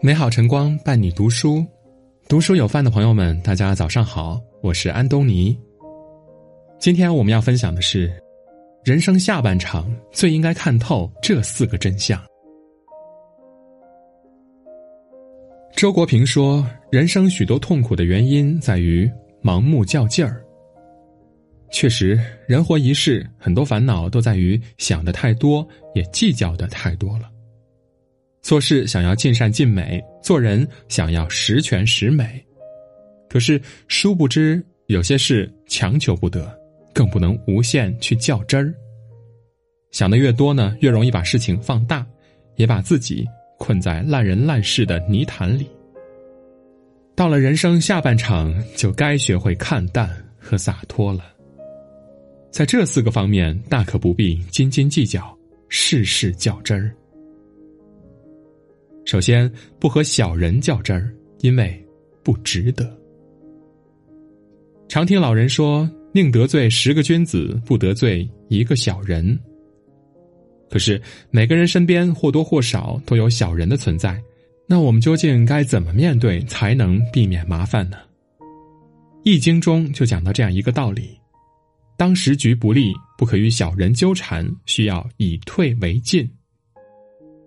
美好晨光伴你读书，读书有饭的朋友们，大家早上好，我是安东尼。今天我们要分享的是，人生下半场最应该看透这四个真相。周国平说：“人生许多痛苦的原因在于盲目较劲儿。”确实，人活一世，很多烦恼都在于想的太多，也计较的太多了。做事想要尽善尽美，做人想要十全十美，可是殊不知，有些事强求不得，更不能无限去较真儿。想的越多呢，越容易把事情放大，也把自己。困在烂人烂事的泥潭里，到了人生下半场，就该学会看淡和洒脱了。在这四个方面，大可不必斤斤计较，事事较真儿。首先，不和小人较真儿，因为不值得。常听老人说：“宁得罪十个君子，不得罪一个小人。”可是每个人身边或多或少都有小人的存在，那我们究竟该怎么面对才能避免麻烦呢？《易经》中就讲到这样一个道理：当时局不利，不可与小人纠缠，需要以退为进。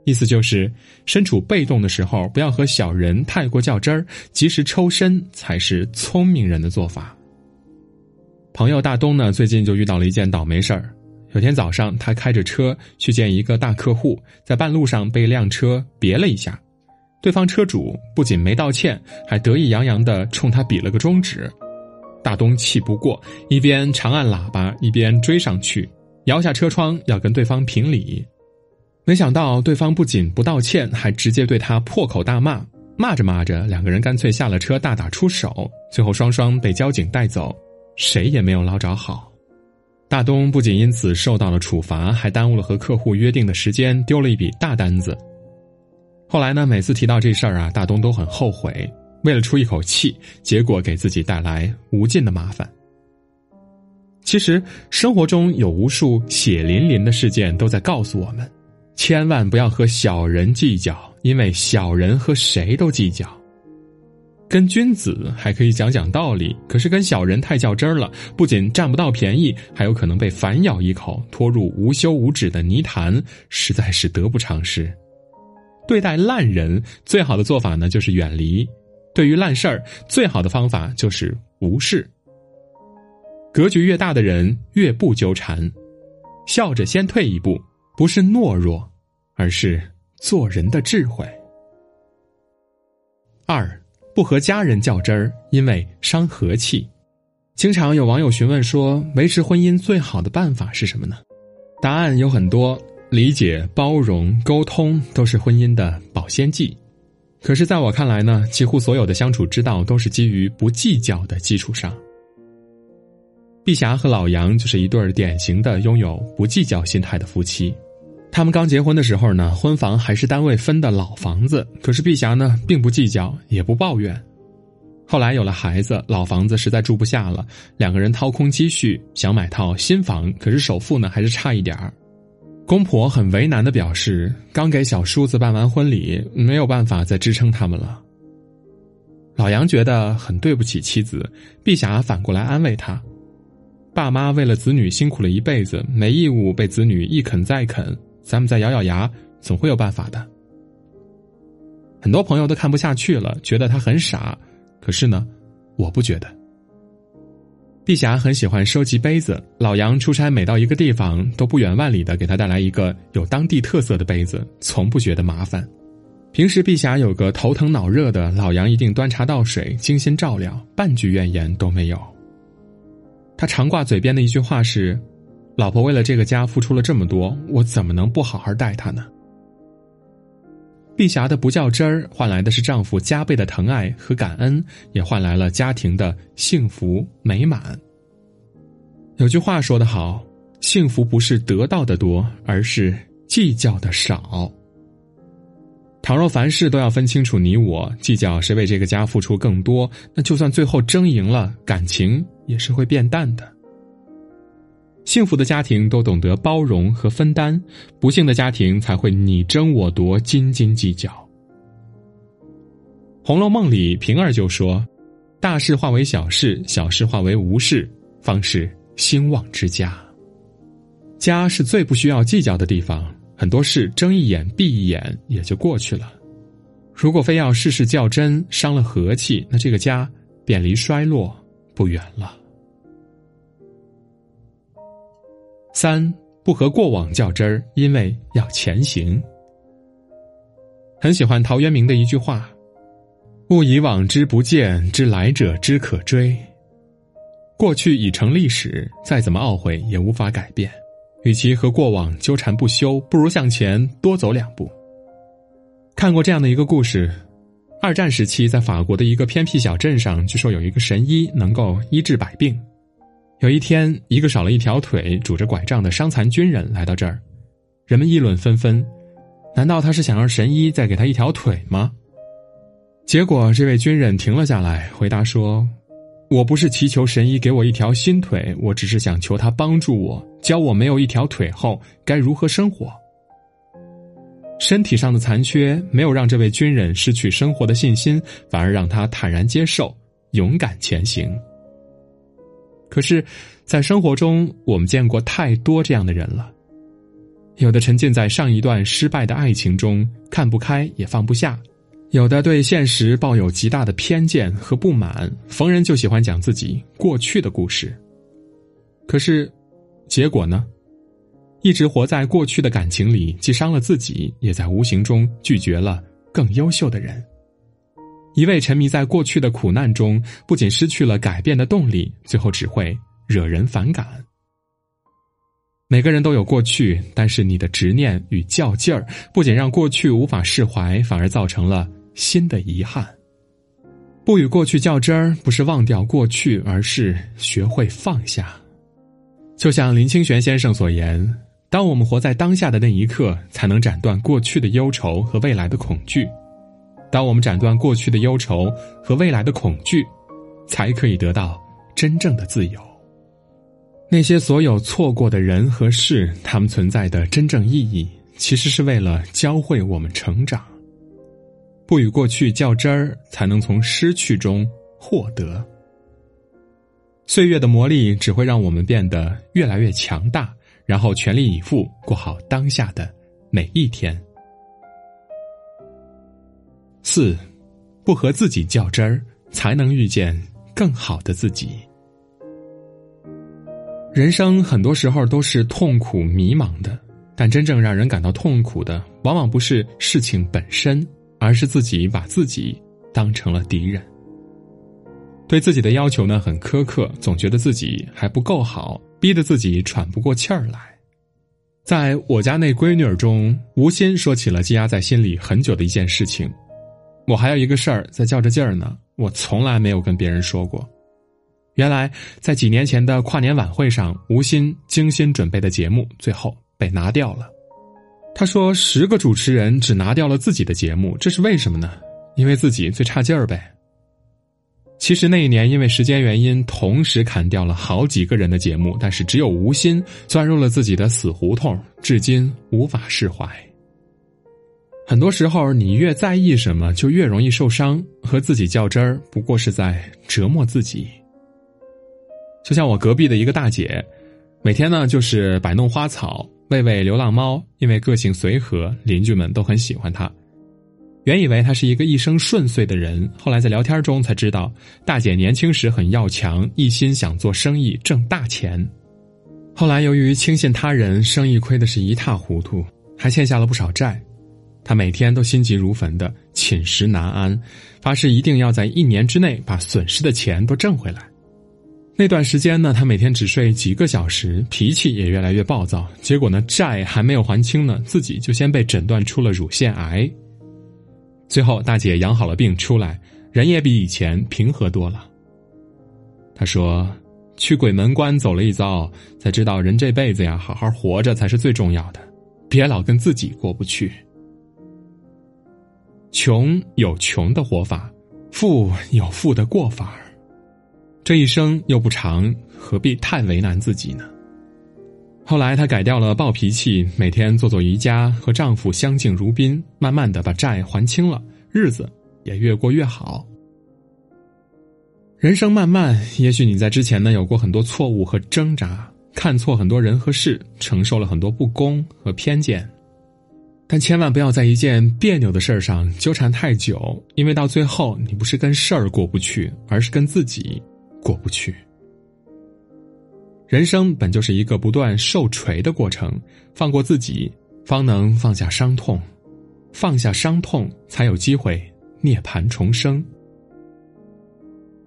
意思就是，身处被动的时候，不要和小人太过较真儿，及时抽身才是聪明人的做法。朋友大东呢，最近就遇到了一件倒霉事儿。有天早上，他开着车去见一个大客户，在半路上被一辆车别了一下，对方车主不仅没道歉，还得意洋洋的冲他比了个中指。大东气不过，一边长按喇叭，一边追上去，摇下车窗要跟对方评理。没想到对方不仅不道歉，还直接对他破口大骂。骂着骂着，两个人干脆下了车大打出手，最后双双被交警带走，谁也没有捞着好。大东不仅因此受到了处罚，还耽误了和客户约定的时间，丢了一笔大单子。后来呢，每次提到这事儿啊，大东都很后悔，为了出一口气，结果给自己带来无尽的麻烦。其实生活中有无数血淋淋的事件都在告诉我们，千万不要和小人计较，因为小人和谁都计较。跟君子还可以讲讲道理，可是跟小人太较真儿了，不仅占不到便宜，还有可能被反咬一口，拖入无休无止的泥潭，实在是得不偿失。对待烂人，最好的做法呢就是远离；对于烂事儿，最好的方法就是无视。格局越大的人越不纠缠，笑着先退一步，不是懦弱，而是做人的智慧。二。不和家人较真儿，因为伤和气。经常有网友询问说，维持婚姻最好的办法是什么呢？答案有很多，理解、包容、沟通都是婚姻的保鲜剂。可是，在我看来呢，几乎所有的相处之道都是基于不计较的基础上。碧霞和老杨就是一对典型的拥有不计较心态的夫妻。他们刚结婚的时候呢，婚房还是单位分的老房子。可是碧霞呢，并不计较，也不抱怨。后来有了孩子，老房子实在住不下了，两个人掏空积蓄想买套新房，可是首付呢还是差一点儿。公婆很为难的表示，刚给小叔子办完婚礼，没有办法再支撑他们了。老杨觉得很对不起妻子，碧霞反过来安慰他：“爸妈为了子女辛苦了一辈子，没义务被子女一啃再啃。”咱们再咬咬牙，总会有办法的。很多朋友都看不下去了，觉得他很傻。可是呢，我不觉得。碧霞很喜欢收集杯子，老杨出差每到一个地方，都不远万里的给他带来一个有当地特色的杯子，从不觉得麻烦。平时碧霞有个头疼脑热的，老杨一定端茶倒水，精心照料，半句怨言都没有。他常挂嘴边的一句话是。老婆为了这个家付出了这么多，我怎么能不好好待她呢？碧霞的不较真儿，换来的是丈夫加倍的疼爱和感恩，也换来了家庭的幸福美满。有句话说得好，幸福不是得到的多，而是计较的少。倘若凡事都要分清楚你我，计较谁为这个家付出更多，那就算最后争赢了，感情也是会变淡的。幸福的家庭都懂得包容和分担，不幸的家庭才会你争我夺、斤斤计较。《红楼梦》里平儿就说：“大事化为小事，小事化为无事，方是兴旺之家。”家是最不需要计较的地方，很多事睁一眼闭一眼也就过去了。如果非要事事较真，伤了和气，那这个家便离衰落不远了。三不和过往较真儿，因为要前行。很喜欢陶渊明的一句话：“勿以往之不谏，知来者之可追。”过去已成历史，再怎么懊悔也无法改变。与其和过往纠缠不休，不如向前多走两步。看过这样的一个故事：二战时期，在法国的一个偏僻小镇上，据说有一个神医能够医治百病。有一天，一个少了一条腿、拄着拐杖的伤残军人来到这儿，人们议论纷纷。难道他是想让神医再给他一条腿吗？结果，这位军人停了下来，回答说：“我不是祈求神医给我一条新腿，我只是想求他帮助我，教我没有一条腿后该如何生活。”身体上的残缺没有让这位军人失去生活的信心，反而让他坦然接受，勇敢前行。可是，在生活中，我们见过太多这样的人了。有的沉浸在上一段失败的爱情中，看不开也放不下；有的对现实抱有极大的偏见和不满，逢人就喜欢讲自己过去的故事。可是，结果呢？一直活在过去的感情里，既伤了自己，也在无形中拒绝了更优秀的人。一味沉迷在过去的苦难中，不仅失去了改变的动力，最后只会惹人反感。每个人都有过去，但是你的执念与较劲儿，不仅让过去无法释怀，反而造成了新的遗憾。不与过去较真儿，不是忘掉过去，而是学会放下。就像林清玄先生所言：“当我们活在当下的那一刻，才能斩断过去的忧愁和未来的恐惧。”当我们斩断过去的忧愁和未来的恐惧，才可以得到真正的自由。那些所有错过的人和事，他们存在的真正意义，其实是为了教会我们成长。不与过去较真儿，才能从失去中获得。岁月的磨砺只会让我们变得越来越强大，然后全力以赴过好当下的每一天。四，不和自己较真儿，才能遇见更好的自己。人生很多时候都是痛苦迷茫的，但真正让人感到痛苦的，往往不是事情本身，而是自己把自己当成了敌人。对自己的要求呢很苛刻，总觉得自己还不够好，逼得自己喘不过气儿来。在我家那闺女儿中，吴昕说起了积压在心里很久的一件事情。我还有一个事儿在较着劲儿呢，我从来没有跟别人说过。原来在几年前的跨年晚会上，吴昕精心准备的节目最后被拿掉了。他说：“十个主持人只拿掉了自己的节目，这是为什么呢？因为自己最差劲儿呗。”其实那一年因为时间原因，同时砍掉了好几个人的节目，但是只有吴昕钻入了自己的死胡同，至今无法释怀。很多时候，你越在意什么，就越容易受伤。和自己较真儿，不过是在折磨自己。就像我隔壁的一个大姐，每天呢就是摆弄花草，喂喂流浪猫。因为个性随和，邻居们都很喜欢她。原以为她是一个一生顺遂的人，后来在聊天中才知道，大姐年轻时很要强，一心想做生意挣大钱。后来由于轻信他人，生意亏的是一塌糊涂，还欠下了不少债。他每天都心急如焚的寝食难安，发誓一定要在一年之内把损失的钱都挣回来。那段时间呢，他每天只睡几个小时，脾气也越来越暴躁。结果呢，债还没有还清呢，自己就先被诊断出了乳腺癌。最后，大姐养好了病出来，人也比以前平和多了。他说：“去鬼门关走了一遭，才知道人这辈子呀，好好活着才是最重要的，别老跟自己过不去。”穷有穷的活法，富有富的过法这一生又不长，何必太为难自己呢？后来她改掉了暴脾气，每天做做瑜伽，和丈夫相敬如宾，慢慢的把债还清了，日子也越过越好。人生漫漫，也许你在之前呢有过很多错误和挣扎，看错很多人和事，承受了很多不公和偏见。但千万不要在一件别扭的事儿上纠缠太久，因为到最后你不是跟事儿过不去，而是跟自己过不去。人生本就是一个不断受锤的过程，放过自己，方能放下伤痛，放下伤痛，才有机会涅槃重生。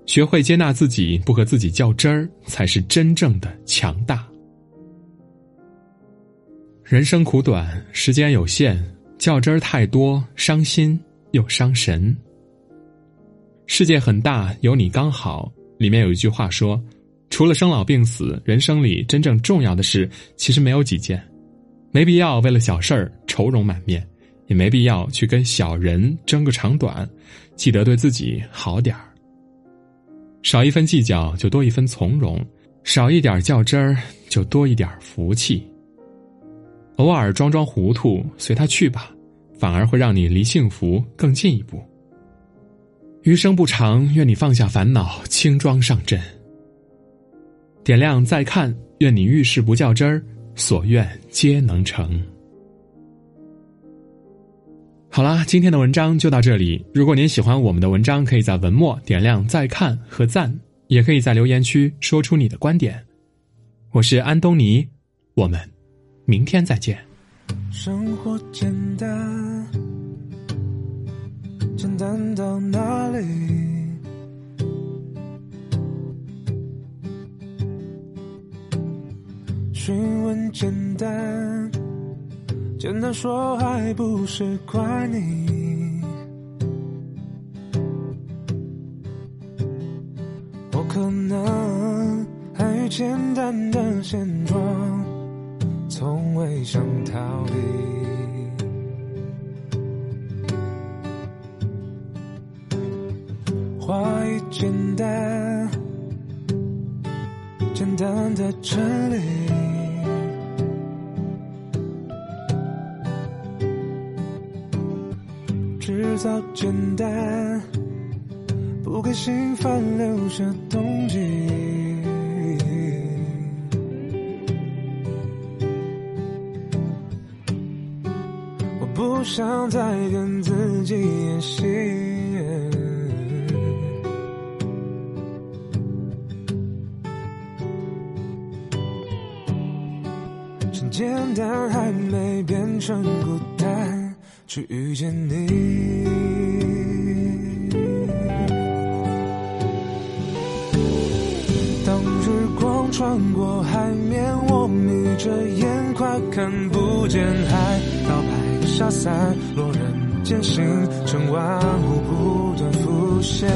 学会接纳自己，不和自己较真儿，才是真正的强大。人生苦短，时间有限，较真儿太多，伤心又伤神。世界很大，有你刚好。里面有一句话说：“除了生老病死，人生里真正重要的事其实没有几件，没必要为了小事儿愁容满面，也没必要去跟小人争个长短。记得对自己好点儿，少一分计较，就多一分从容；少一点较真儿，就多一点福气。”偶尔装装糊涂，随他去吧，反而会让你离幸福更近一步。余生不长，愿你放下烦恼，轻装上阵。点亮再看，愿你遇事不较真儿，所愿皆能成。好啦，今天的文章就到这里。如果您喜欢我们的文章，可以在文末点亮再看和赞，也可以在留言区说出你的观点。我是安东尼，我们。明天再见。生活简单，简单到哪里？询问简单，简单说还不是怪你？我可能还与简单的现状。想逃离，话语简单，简单的真理，制造简单，不给心烦留下动机。不想再跟自己演戏，趁简单还没变成孤单，去遇见你。当日光穿过海面，我眯着眼，快看不见海，消散，落人间星辰万物不断浮现。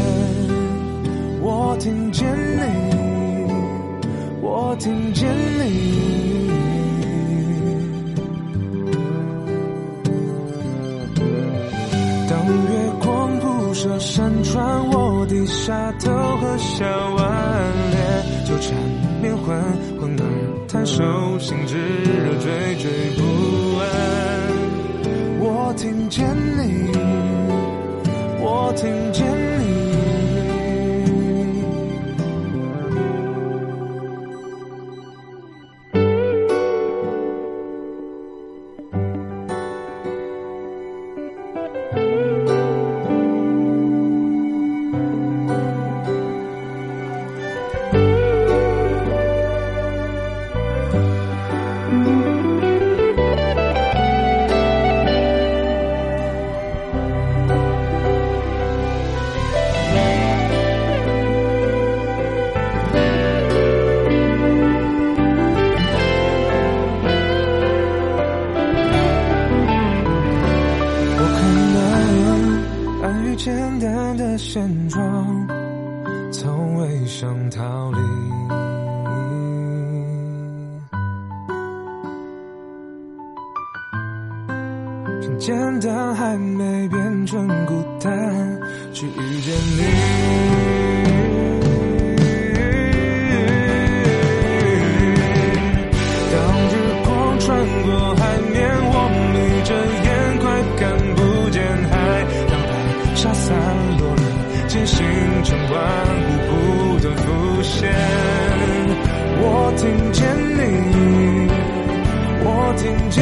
我听见你，我听见你。当月光铺设山川，我低下头和小碗脸纠缠绵混，混而谈手心炙热，惴惴不安。听见你，我听见。关乎不断浮现。我听见你，我听见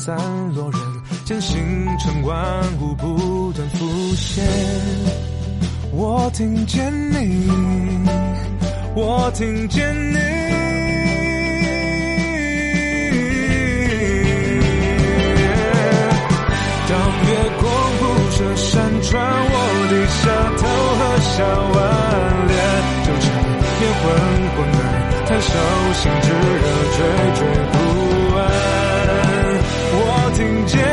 散落人间，星辰万物不断浮现。我听见你，我听见你。当月光铺设山川，我低下头和笑挽脸，纠缠面昏昏爱，太手心炙热追逐。听见。